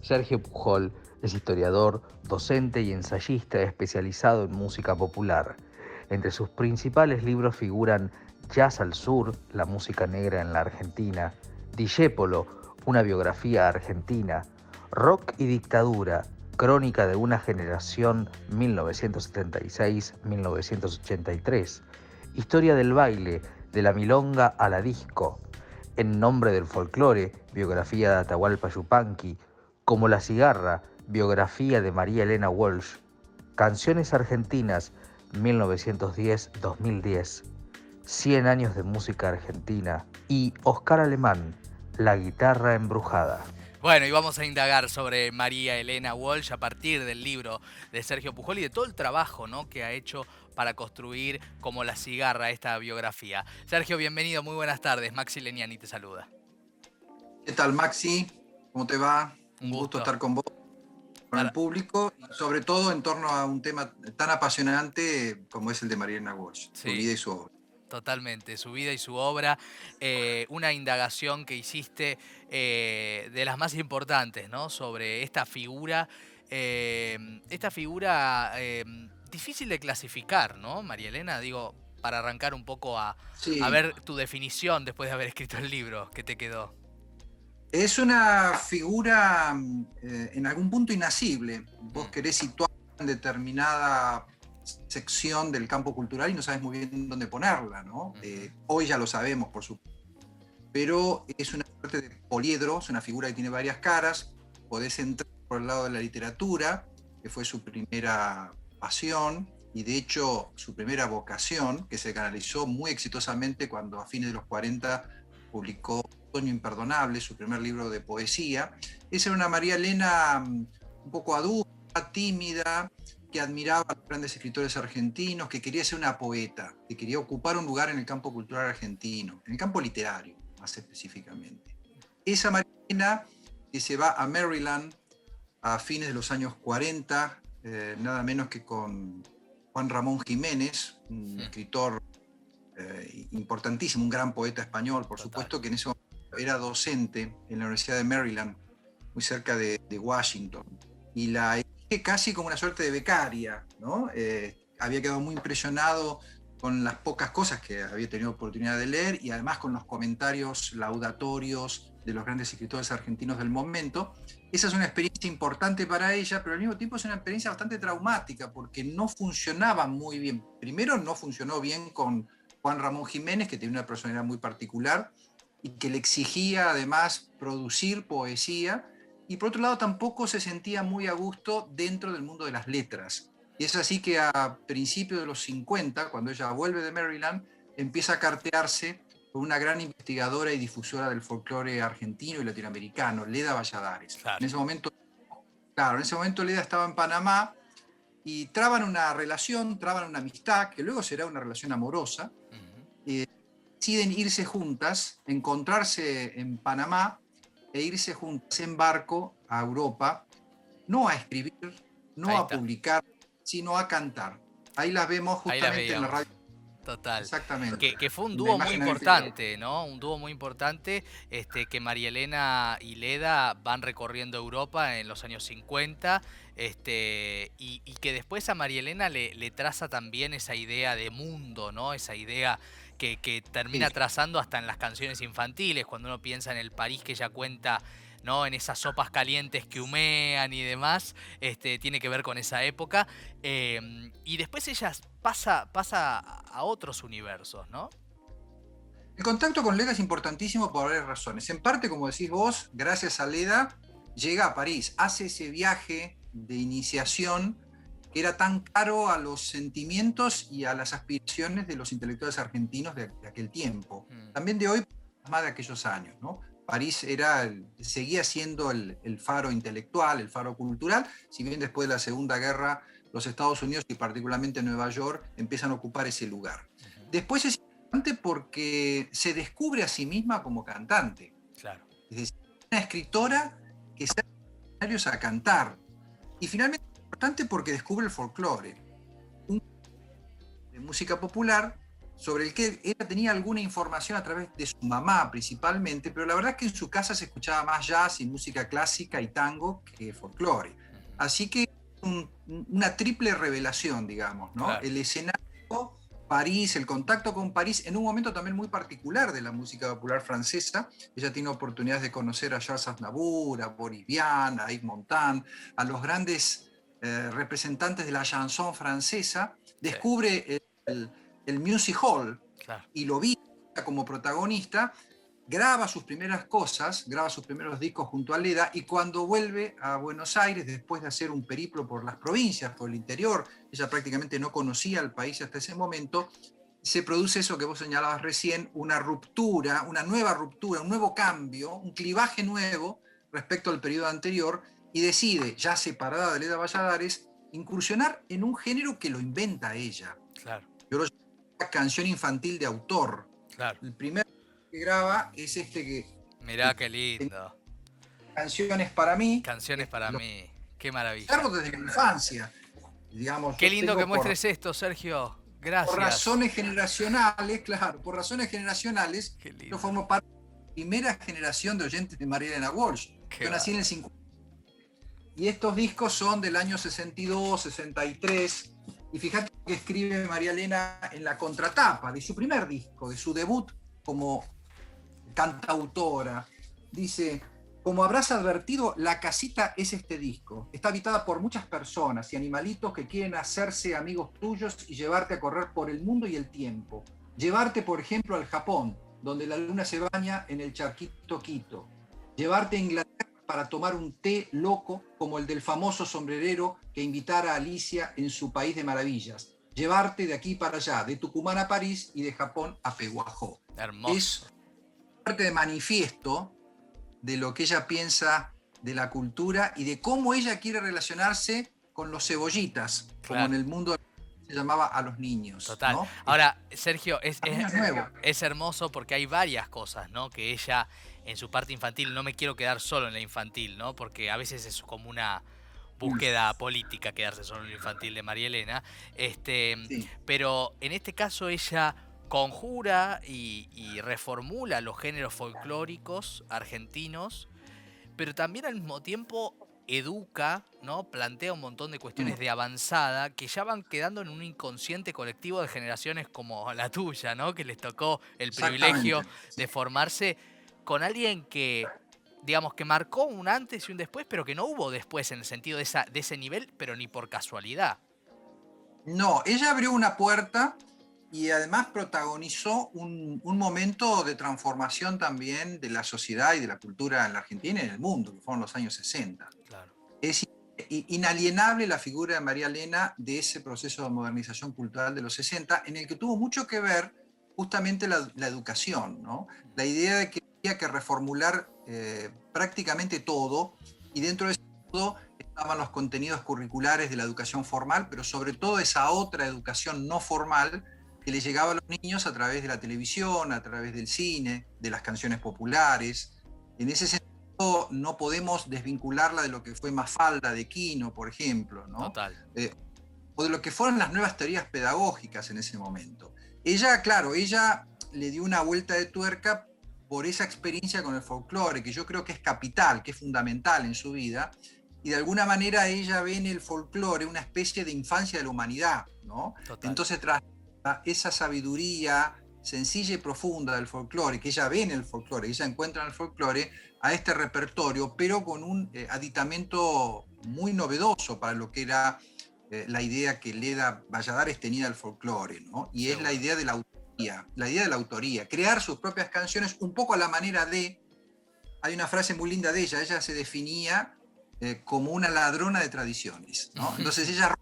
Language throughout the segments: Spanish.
Sergio Pujol es historiador, docente y ensayista especializado en música popular. Entre sus principales libros figuran Jazz al Sur, la música negra en la Argentina, Dijépolo, una biografía argentina, Rock y Dictadura, Crónica de una generación 1976-1983, Historia del baile, de la milonga a la disco, En nombre del folclore, biografía de Atahualpa Yupanqui, Como la cigarra, biografía de María Elena Walsh, Canciones argentinas 1910-2010, 100 años de música argentina y Oscar Alemán, La guitarra embrujada. Bueno, y vamos a indagar sobre María Elena Walsh a partir del libro de Sergio Pujol y de todo el trabajo ¿no? que ha hecho para construir como la cigarra esta biografía. Sergio, bienvenido, muy buenas tardes. Maxi Leniani te saluda. ¿Qué tal, Maxi? ¿Cómo te va? Un gusto, estar con vos, con el público, sobre todo en torno a un tema tan apasionante como es el de María Elena Walsh, su vida y su obra. Totalmente, su vida y su obra. Eh, una indagación que hiciste eh, de las más importantes, ¿no? Sobre esta figura, eh, esta figura difícil de clasificar, ¿no? María Elena, digo, para arrancar un poco a, a ver tu definición después de haber escrito el libro, ¿qué te quedó? Es una figura en algún punto inasible. Vos mm. querés situar en determinada sección del campo cultural y no sabes muy bien dónde ponerla, ¿no? Eh, hoy ya lo sabemos, por supuesto. Pero es una suerte de poliedro, es una figura que tiene varias caras. Podés entrar por el lado de la literatura, que fue su primera pasión, y de hecho su primera vocación, que se canalizó muy exitosamente cuando a fines de los 40 publicó Otoño Imperdonable, su primer libro de poesía. Esa era una María Elena mm, un poco adulta, tímida, que admiraba a los grandes escritores argentinos, que quería ser una poeta, que quería ocupar un lugar en el campo cultural argentino, en el campo literario más específicamente. Esa Marina que se va a Maryland a fines de los años 40, eh, nada menos que con Juan Ramón Jiménez, un escritor eh, importantísimo, un gran poeta español, por supuesto, que en ese era docente en la Universidad de Maryland, muy cerca de, Washington. Y la casi como una suerte de becaria, ¿no? Eh, había quedado muy impresionado con las pocas cosas que había tenido oportunidad de leer y además con los comentarios laudatorios de los grandes escritores argentinos del momento. Esa es una experiencia importante para ella, pero al mismo tiempo es una experiencia bastante traumática porque no funcionaba muy bien. Primero no funcionó bien con Juan Ramón Jiménez, que tenía una personalidad muy particular y que le exigía además producir poesía y por otro lado tampoco se sentía muy a gusto dentro del mundo de las letras. Y es así que a principios de los 50, cuando ella vuelve de Maryland, empieza a cartearse con una gran investigadora y difusora del folclore argentino y latinoamericano, Leda Valladares. En ese momento, claro, en ese momento Leda estaba en Panamá y traban una relación, traban una amistad, que luego será una relación amorosa. Eh, deciden irse juntas, encontrarse en Panamá e irse juntos en barco a Europa, no a escribir, no a publicar, sino a cantar. Ahí las vemos justamente en la radio. Total. Exactamente. Que, fue un dúo muy importante, ¿no? Un dúo muy importante este, que María Elena y Leda van recorriendo Europa en los años 50 este, y, que después a María Elena le, le, traza también esa idea de mundo, ¿no? Esa idea que, termina trazando hasta en las canciones infantiles, cuando uno piensa en el París que ella cuenta ¿no? en esas sopas calientes que humean y demás, este, tiene que ver con esa época. Em, y después ella pasa, pasa a otros universos, ¿no? El contacto con Leda es importantísimo por varias razones. En parte, como decís vos, gracias a Leda, llega a París, hace ese viaje de iniciación que era tan caro a los sentimientos y a las aspiraciones de los intelectuales argentinos de, aquel tiempo. Mm. También de hoy, más de aquellos años. ¿no? París era, seguía siendo el, faro intelectual, el faro cultural, si bien después de la Segunda Guerra los Estados Unidos y particularmente Nueva York empiezan a ocupar ese lugar. Después es importante porque se descubre a sí misma como cantante. Claro. Es decir, una escritora que sale a cantar. Y finalmente importante porque descubre el folclore. De música popular sobre el que ella tenía alguna información a través de su mamá principalmente, pero la verdad es que en su casa se escuchaba más jazz y música clásica y tango que folclore. Así que una triple revelación, digamos, ¿no? El escenario, París, el contacto con París, en un momento también muy particular de la música popular francesa. Ella tiene oportunidades de conocer a Charles Aznavour, a Boris Vian, a Yves Montand, a los grandes eh, representantes de la chanson francesa. Descubre el el Music Hall y lo vi como protagonista, graba sus primeras cosas, graba sus primeros discos junto a Leda y cuando vuelve a Buenos Aires, después de hacer un periplo por las provincias, por el interior, ella prácticamente no conocía el país hasta ese momento, se produce eso que vos señalabas recién, una ruptura, una nueva ruptura, un nuevo cambio, un clivaje nuevo respecto al periodo anterior y decide, ya separada de Leda Valladares, incursionar en un género que lo inventa ella. Claro canción infantil de autor. Claro. El primer que graba es este que. Mirá qué lindo. Canciones para mí. Canciones para mí. Qué maravilla. desde la infancia. Digamos, qué lindo que muestres esto, Sergio. Gracias. Por razones generacionales, claro, por razones generacionales, yo formo parte de la primera generación de oyentes de María Elena Walsh. yo nací en el 50. Y estos discos son del año 62, 63. Y fíjate que escribe María Elena en la contratapa de su primer disco, de su debut como cantautora. Dice, como habrás advertido, la casita es este disco. Está habitada por muchas personas y animalitos que quieren hacerse amigos tuyos y llevarte a correr por el mundo y el tiempo. Llevarte, por ejemplo, al Japón, donde la luna se baña en el charquito Quito. Llevarte a Inglaterra para tomar un té loco como el del famoso sombrerero que invitara a Alicia en su país de maravillas. Llevarte de aquí para allá, de Tucumán a París y de Japón a Peguajó. Hermoso. Es parte de manifiesto de lo que ella piensa de la cultura y de cómo ella quiere relacionarse con los cebollitas, como en el mundo se llamaba a los niños. Total. Ahora, Sergio, es, es, es, hermoso porque hay varias cosas, ¿no? Que ella en su parte infantil, no me quiero quedar solo en la infantil, ¿no? Porque a veces es como una búsqueda política quedarse solo en la infantil de María Elena. Este, Pero en este caso ella conjura y, reformula los géneros folclóricos argentinos, pero también al mismo tiempo educa, ¿no? Plantea un montón de cuestiones mm. de avanzada que ya van quedando en un inconsciente colectivo de generaciones como la tuya, ¿no? Que les tocó el privilegio de formarse con alguien que, digamos, que marcó un antes y un después, pero que no hubo después en el sentido de, esa, de ese nivel, pero ni por casualidad. No, ella abrió una puerta y además protagonizó un, momento de transformación también de la sociedad y de la cultura en la Argentina y en el mundo, que fueron los años 60. Es inalienable la figura de María Elena de ese proceso de modernización cultural de los 60, en el que tuvo mucho que ver justamente la, la educación, ¿no? La idea de que que reformular eh, prácticamente todo y dentro de eso estaban los contenidos curriculares de la educación formal, pero sobre todo esa otra educación no formal que le llegaba a los niños a través de la televisión, a través del cine, de las canciones populares. En ese sentido no podemos desvincularla de lo que fue Mafalda de Quino, por ejemplo, ¿no? Total. Eh, o de lo que fueron las nuevas teorías pedagógicas en ese momento. Ella, claro, ella le dio una vuelta de tuerca por esa experiencia con el folclore, que yo creo que es capital, que es fundamental en su vida, y de alguna manera ella ve en el folclore una especie de infancia de la humanidad, ¿no? Entonces, tras esa sabiduría sencilla y profunda del folclore, que ella ve en el folclore, ella encuentra en el folclore a este repertorio, pero con un eh, aditamento muy novedoso para lo que era eh, la idea que Leda Valladares tenía del folclore, ¿no? Y es la idea de la la idea de la autoría, crear sus propias canciones un poco a la manera de, hay una frase muy linda de ella, ella se definía eh, como una ladrona de tradiciones, Entonces ella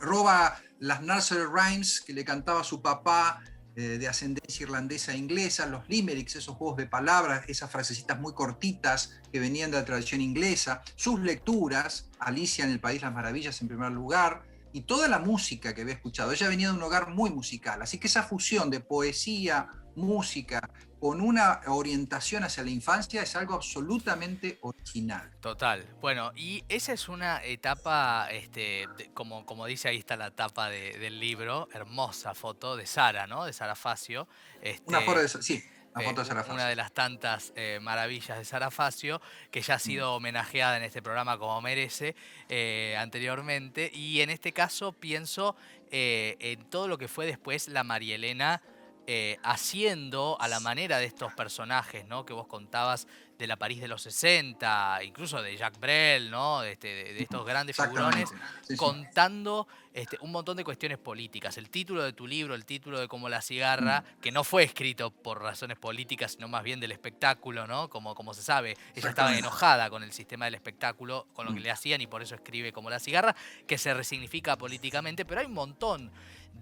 roba, las nursery rhymes que le cantaba su papá eh, de ascendencia irlandesa e inglesa, los limericks, esos juegos de palabras, esas frasecitas muy cortitas que venían de la tradición inglesa, sus lecturas, Alicia en el País las Maravillas en primer lugar, y toda la música que había escuchado. Ella venía de un hogar muy musical, así que esa fusión de poesía, música con una orientación hacia la infancia es algo absolutamente original. Total. Bueno, y esa es una etapa, este, como, como dice ahí está la tapa del libro, hermosa foto de Sara, ¿no? De Sara Facio. una foto de, sí. Una, foto de Sara una de las tantas eh, maravillas de Sara Facio, que ya ha sido homenajeada en este programa como merece eh, anteriormente. Y en este caso pienso eh, en todo lo que fue después la María Elena eh, haciendo a la manera de estos personajes, ¿no? Que vos contabas de la París de los 60, incluso de Jacques Brel, ¿no? De, este, estos grandes figurones, contando este, un montón de cuestiones políticas. El título de tu libro, el título de Como la cigarra, mm. que no fue escrito por razones políticas, sino más bien del espectáculo, ¿no? Como, como se sabe, ella estaba enojada con el sistema del espectáculo, con lo que mm. le hacían y por eso escribe Como la cigarra, que se resignifica políticamente, pero hay un montón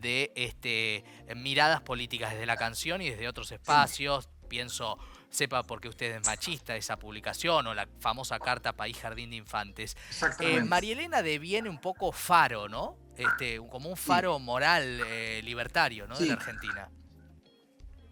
de este, miradas políticas desde la canción y desde otros espacios. Pienso, sepa porque usted es machista, esa publicación o la famosa carta País Jardín de Infantes. Eh, María Elena deviene un poco faro, ¿no? Este, como un faro moral eh, libertario, ¿no? De la Argentina.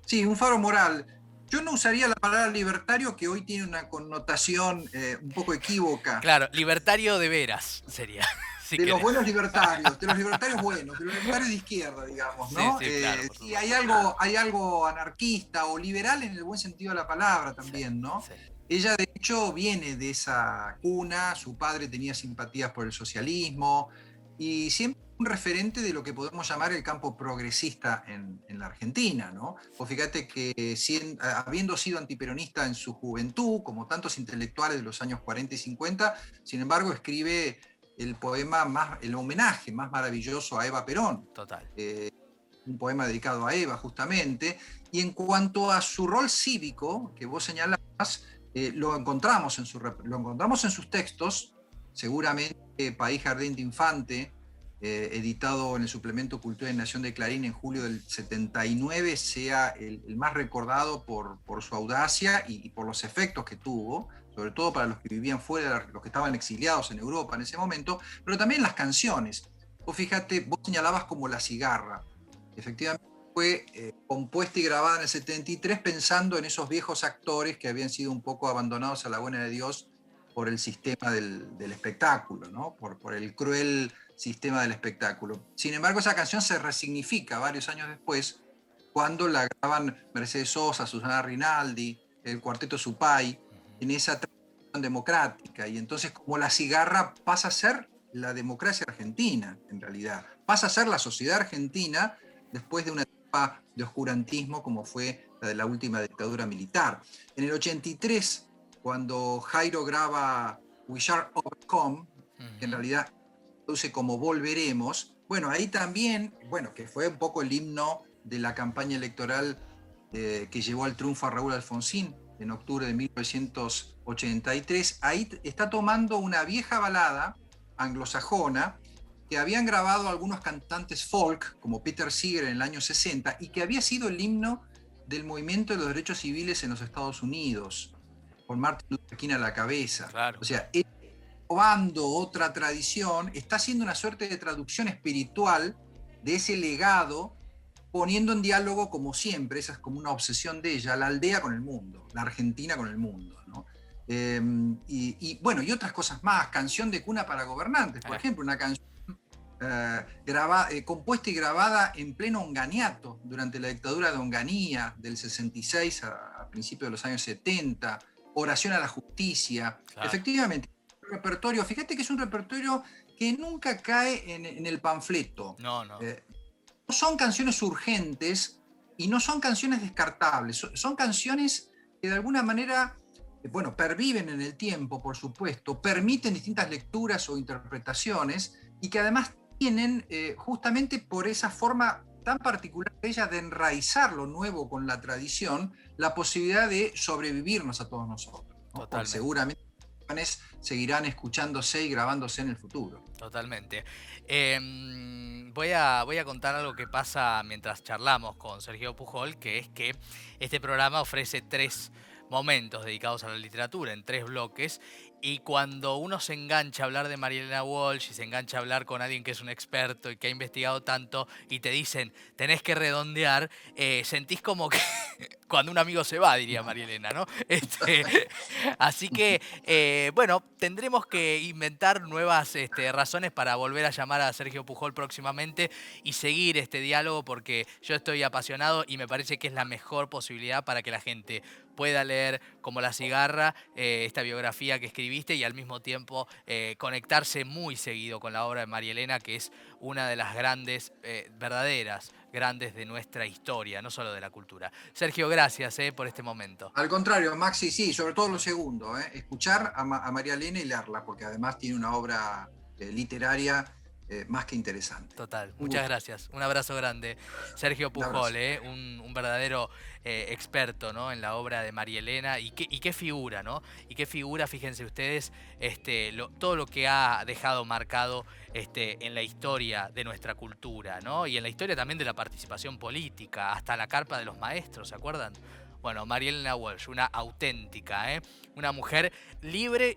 Sí, un faro moral. Yo no usaría la palabra libertario, que hoy tiene una connotación eh, un poco equívoca. Claro, libertario de veras sería de los buenos libertarios, de los libertarios buenos, de los libertarios de izquierda, digamos, ¿no? Eh, y hay algo, hay algo anarquista o liberal en el buen sentido de la palabra también, ¿no? Ella, de hecho, viene de esa cuna, su padre tenía simpatías por el socialismo y siempre un referente de lo que podemos llamar el campo progresista en, la Argentina, ¿no? Pues fíjate que habiendo sido antiperonista en su juventud, como tantos intelectuales de los años 40 y 50, sin embargo escribe el poema más, el homenaje más maravilloso a Eva Perón. Total. Eh, un poema dedicado a Eva, justamente. Y en cuanto a su rol cívico, que vos señalabas, eh, lo, encontramos en su, lo encontramos en sus textos, seguramente País Jardín de Infante, eh, editado en el suplemento Cultura y Nación de Clarín en julio del 79, sea el, más recordado por, por su audacia y, y, por los efectos que tuvo sobre todo para los que vivían fuera, los que estaban exiliados en Europa en ese momento, pero también las canciones. Vos fíjate, vos señalabas como La cigarra. Efectivamente fue eh, compuesta y grabada en el 73 pensando en esos viejos actores que habían sido un poco abandonados a la buena de Dios por el sistema del, espectáculo, ¿no? por, por el cruel sistema del espectáculo. Sin embargo, esa canción se resignifica varios años después, cuando la graban Mercedes Sosa, Susana Rinaldi, el cuarteto Supay, en esa democrática. Y entonces como la cigarra pasa a ser la democracia argentina, en realidad. Pasa a ser la sociedad argentina después de una etapa de oscurantismo como fue la de la última dictadura militar. En el 83, cuando Jairo graba We Shall Overcome, que en realidad traduce como Volveremos, bueno, ahí también, bueno, que fue un poco el himno de la campaña electoral eh, que llevó al triunfo a Raúl Alfonsín en octubre de 1983, ahí está tomando una vieja balada anglosajona que habían grabado algunos cantantes folk, como Peter Seeger en el año 60, y que había sido el himno del movimiento de los derechos civiles en los Estados Unidos, con Martin Luther King a la cabeza. O sea, probando otra tradición, está haciendo una suerte de traducción espiritual de ese legado poniendo en diálogo, como siempre, esa es como una obsesión de ella, la aldea con el mundo, la Argentina con el mundo. Em, y, bueno, y otras cosas más, canción de cuna para gobernantes, por ejemplo, una canción eh, eh, compuesta y grabada en pleno Onganiato, durante la dictadura de Onganía, del 66 a, principios de los años 70, Oración a la Justicia. Efectivamente, repertorio, fíjate que es un repertorio que nunca cae en, el panfleto. No, no. Eh, son canciones urgentes y no son canciones descartables, son canciones que de alguna manera, eh, bueno, perviven en el tiempo, por supuesto, permiten distintas lecturas o interpretaciones y que además tienen, eh, justamente por esa forma tan particular de ella de enraizar lo nuevo con la tradición, la posibilidad de sobrevivirnos a todos nosotros. Seguramente seguirán escuchándose y grabándose en el futuro. Totalmente. Em, voy, a, voy a contar algo que pasa mientras charlamos con Sergio Pujol, que es que este programa ofrece tres momentos dedicados a la literatura en tres bloques Y cuando uno se engancha a hablar de Marielena Walsh y se engancha a hablar con alguien que es un experto y que ha investigado tanto y te dicen, tenés que redondear, eh, sentís como que cuando un amigo se va, diría Marielena, ¿no? Este, así que, eh, bueno, tendremos que inventar nuevas este, razones para volver a llamar a Sergio Pujol próximamente y seguir este diálogo porque yo estoy apasionado y me parece que es la mejor posibilidad para que la gente pueda leer como la cigarra eh, esta biografía que escribiste y al mismo tiempo eh, conectarse muy seguido con la obra de María Elena, que es una de las grandes, eh, verdaderas, grandes de nuestra historia, no solo de la cultura. Sergio, gracias por este momento. Al contrario, Maxi, sí, sobre todo lo segundo, escuchar a, a María Elena y leerla, porque además tiene una obra literaria eh, más que interesante. Total, muchas gracias. Un abrazo grande. Sergio Pujol, eh, un, verdadero eh, experto ¿no? en la obra de María Elena y qué, y qué figura, ¿no? Y qué figura, fíjense ustedes, este, todo lo que ha dejado marcado este, en la historia de nuestra cultura, ¿no? Y en la historia también de la participación política, hasta la carpa de los maestros, ¿se acuerdan? Bueno, María Elena Walsh, una auténtica, ¿eh? una mujer libre y